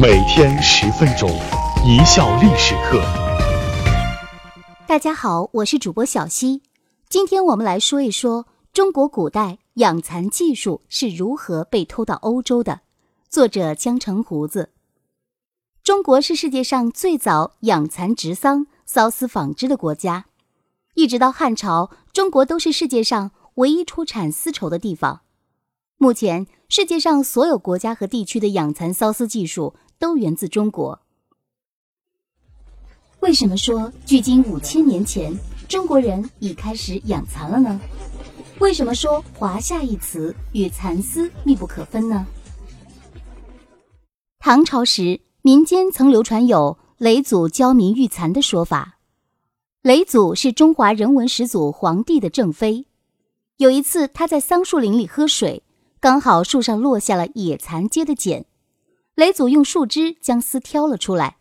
每天十分钟，一笑历史课。大家好，我是主播小溪，今天我们来说一说中国古代养蚕技术是如何被偷到欧洲的。作者江城胡子。中国是世界上最早养蚕植桑、缫丝纺织的国家，一直到汉朝，中国都是世界上唯一出产丝绸的地方。目前，世界上所有国家和地区的养蚕缫丝技术都源自中国。为什么说距今五千年前中国人已开始养蚕了呢？为什么说“华夏”一词与蚕丝密不可分呢？唐朝时，民间曾流传有嫘祖教民育蚕的说法。嫘祖是中华人文始祖黄帝的正妃。有一次，他在桑树林里喝水。刚好树上落下了野蚕结的茧，雷祖用树枝将丝挑了出来。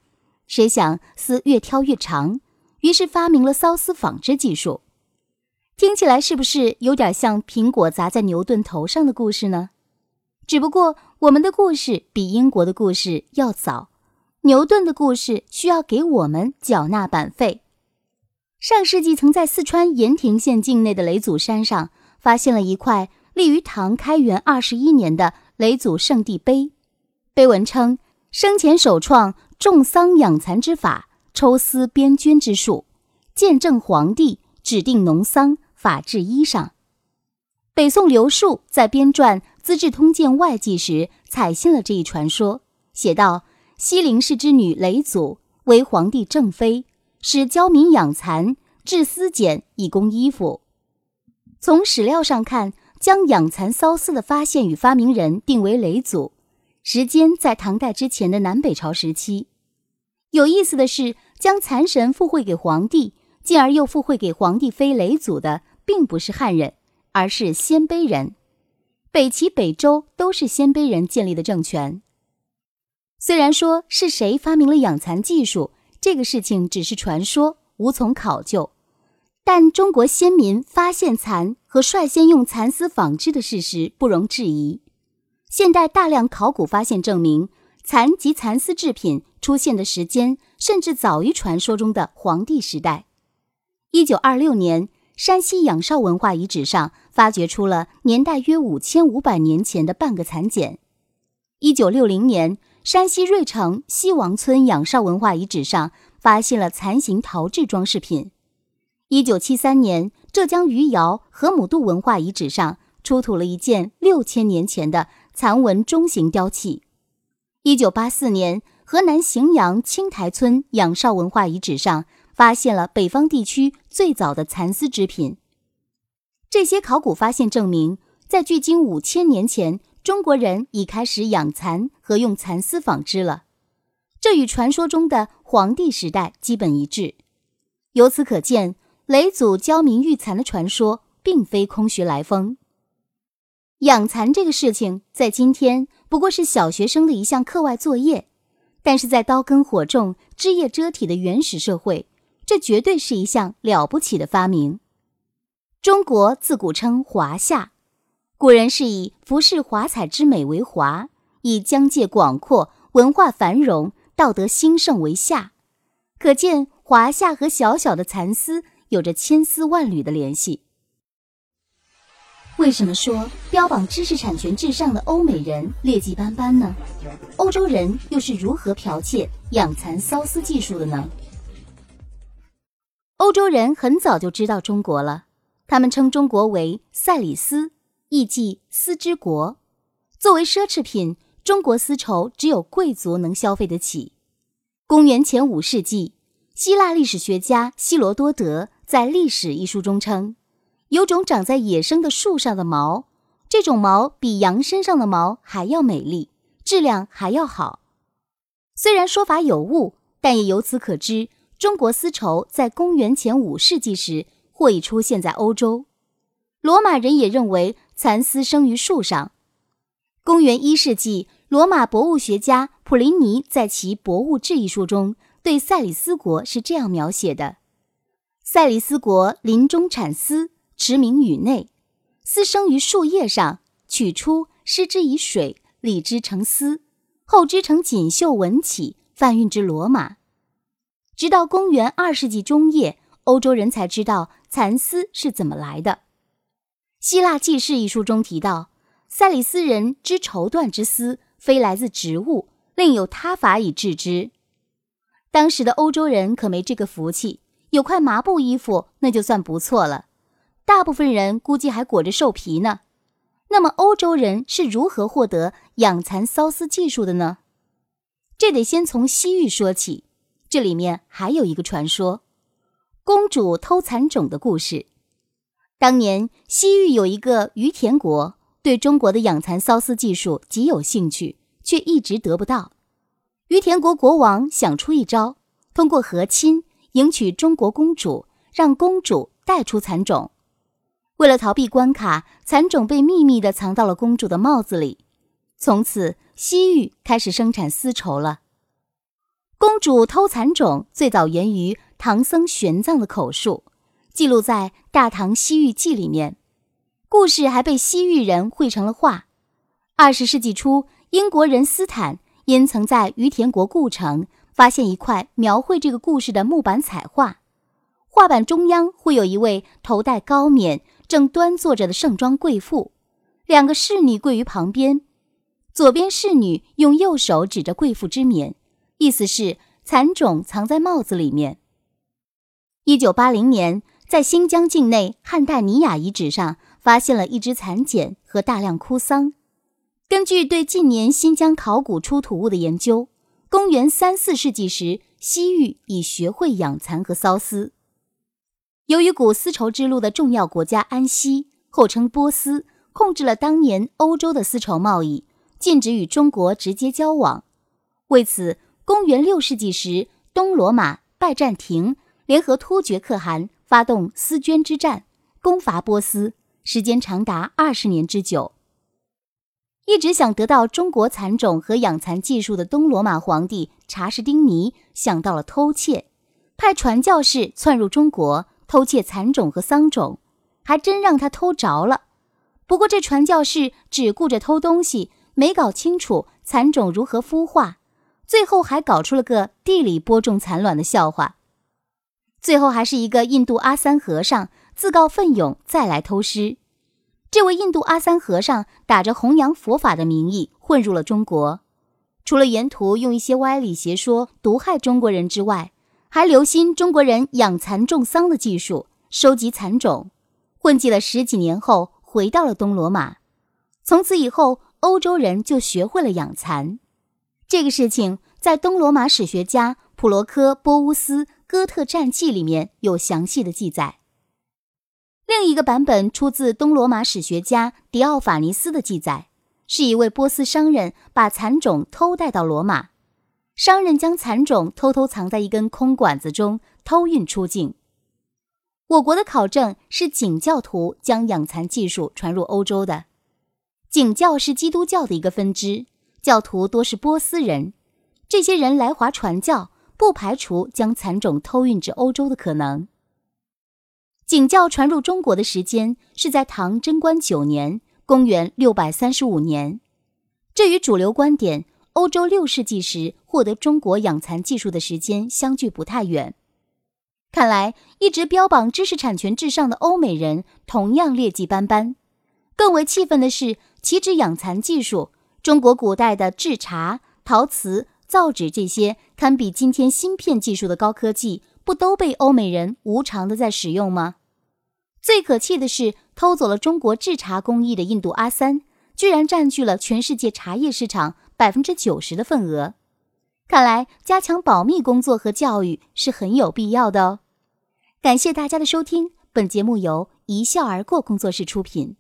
谁想丝越挑越长，于是发明了缫丝纺织技术。听起来是不是有点像苹果砸在牛顿头上的故事呢？只不过我们的故事比英国的故事要早，牛顿的故事需要给我们缴纳版费。上世纪曾在四川盐亭县境内的雷祖山上发现了一块。立于唐开元二十一年的雷祖圣地碑，碑文称：生前首创种桑养蚕之法，抽丝编绢之术，见证皇帝指定农桑，法制衣裳。北宋刘树在编撰《资治通鉴外记》时采信了这一传说，写道：西陵氏之女雷祖为皇帝正妃，使教民养蚕，制丝茧以供衣服。从史料上看。将养蚕缫丝的发现与发明人定为雷祖，时间在唐代之前的南北朝时期。有意思的是，将蚕神附会给皇帝，进而又附会给皇帝妃雷祖的，并不是汉人，而是鲜卑人。北齐、北周都是鲜卑人建立的政权。虽然说是谁发明了养蚕技术，这个事情只是传说，无从考究。但中国先民发现蚕和率先用蚕丝纺织的事实不容置疑。现代大量考古发现证明，蚕及蚕丝制品出现的时间甚至早于传说中的黄帝时代。一九二六年，山西仰韶文化遗址上发掘出了年代约五千五百年前的半个蚕茧。一九六零年，山西芮城西王村仰韶文化遗址上发现了蚕形陶制装饰品。一九七三年，浙江余姚河姆渡文化遗址上出土了一件六千年前的蚕纹中型雕器。一九八四年，河南荥阳青台村仰韶文化遗址上发现了北方地区最早的蚕丝织品。这些考古发现证明，在距今五千年前，中国人已开始养蚕和用蚕丝纺织了。这与传说中的黄帝时代基本一致。由此可见。嫘祖教民育蚕的传说并非空穴来风。养蚕这个事情在今天不过是小学生的一项课外作业，但是在刀耕火种、枝叶遮体的原始社会，这绝对是一项了不起的发明。中国自古称华夏，古人是以服饰华彩之美为华，以疆界广阔、文化繁荣、道德兴盛为夏，可见华夏和小小的蚕丝。有着千丝万缕的联系。为什么说标榜知识产权至上的欧美人劣迹斑斑呢？欧洲人又是如何剽窃养蚕缫丝技术的呢？欧洲人很早就知道中国了，他们称中国为赛里斯，意即丝之国。作为奢侈品，中国丝绸只有贵族能消费得起。公元前五世纪，希腊历史学家希罗多德。在《历史》一书中称，有种长在野生的树上的毛，这种毛比羊身上的毛还要美丽，质量还要好。虽然说法有误，但也由此可知，中国丝绸在公元前五世纪时或已出现在欧洲。罗马人也认为蚕丝生于树上。公元一世纪，罗马博物学家普林尼在其《博物志》一书中对塞里斯国是这样描写的。塞里斯国林中产丝，驰名宇内。丝生于树叶上，取出施之以水，理之成丝，后织成锦绣纹起，贩运至罗马。直到公元二世纪中叶，欧洲人才知道蚕丝是怎么来的。《希腊纪事》一书中提到，塞里斯人织绸缎之丝，非来自植物，另有他法以制之。当时的欧洲人可没这个福气，有块麻布衣服那就算不错了，大部分人估计还裹着兽皮呢。那么，欧洲人是如何获得养蚕缫丝技术的呢？这得先从西域说起。这里面还有一个传说：公主偷蚕种的故事。当年西域有一个于田国，对中国的养蚕缫丝技术极有兴趣，却一直得不到。于田国国王想出一招，通过和亲迎娶中国公主，让公主带出蚕种。为了逃避关卡，蚕种被秘密地藏到了公主的帽子里。从此，西域开始生产丝绸了。公主偷蚕种最早源于唐僧玄奘的口述，记录在《大唐西域记》里面。故事还被西域人绘成了画。二十世纪初，英国人斯坦因曾在于田国故城发现一块描绘这个故事的木板彩画，画板中央会有一位头戴高冕。正端坐着的盛装贵妇，两个侍女跪于旁边，左边侍女用右手指着贵妇之冕，意思是蚕种藏在帽子里面。一九八零年，在新疆境内汉代尼雅遗址上发现了一只蚕茧和大量枯桑。根据对近年新疆考古出土物的研究，公元三四世纪时，西域已学会养蚕和缫丝。由于古丝绸之路的重要国家安息（后称波斯）控制了当年欧洲的丝绸贸易，禁止与中国直接交往。为此，公元六世纪时，东罗马拜占庭联合突厥可汗发动丝绢之战，攻伐波斯，时间长达二十年之久。一直想得到中国蚕种和养蚕技术的东罗马皇帝查士丁尼想到了偷窃，派传教士窜入中国。偷窃蚕种和桑种，还真让他偷着了。不过这传教士只顾着偷东西，没搞清楚蚕种如何孵化，最后还搞出了个地里播种蚕卵的笑话。最后还是一个印度阿三和尚自告奋勇再来偷师。这位印度阿三和尚打着弘扬佛法的名义混入了中国，除了沿途用一些歪理邪说毒害中国人之外，还留心中国人养蚕种桑的技术，收集蚕种，混迹了十几年后，回到了东罗马。从此以后，欧洲人就学会了养蚕。这个事情在东罗马史学家普罗科波乌斯《哥特战记》里面有详细的记载。另一个版本出自东罗马史学家迪奥法尼斯的记载，是一位波斯商人把蚕种偷带到罗马。商人将蚕种偷偷藏在一根空管子中，偷运出境。我国的考证是景教徒将养蚕技术传入欧洲的。景教是基督教的一个分支，教徒多是波斯人。这些人来华传教，不排除将蚕种偷运至欧洲的可能。景教传入中国的时间是在唐贞观九年（公元六百三十五年），这与主流观点。欧洲六世纪时获得中国养蚕技术的时间相距不太远，看来一直标榜知识产权至上的欧美人同样劣迹斑斑。更为气愤的是，岂止养蚕技术，中国古代的制茶、陶瓷、造纸这些堪比今天芯片技术的高科技，不都被欧美人无偿的在使用吗？最可气的是，偷走了中国制茶工艺的印度阿三，居然占据了全世界茶叶市场。百分之九十的份额，看来加强保密工作和教育是很有必要的哦。感谢大家的收听，本节目由一笑而过工作室出品。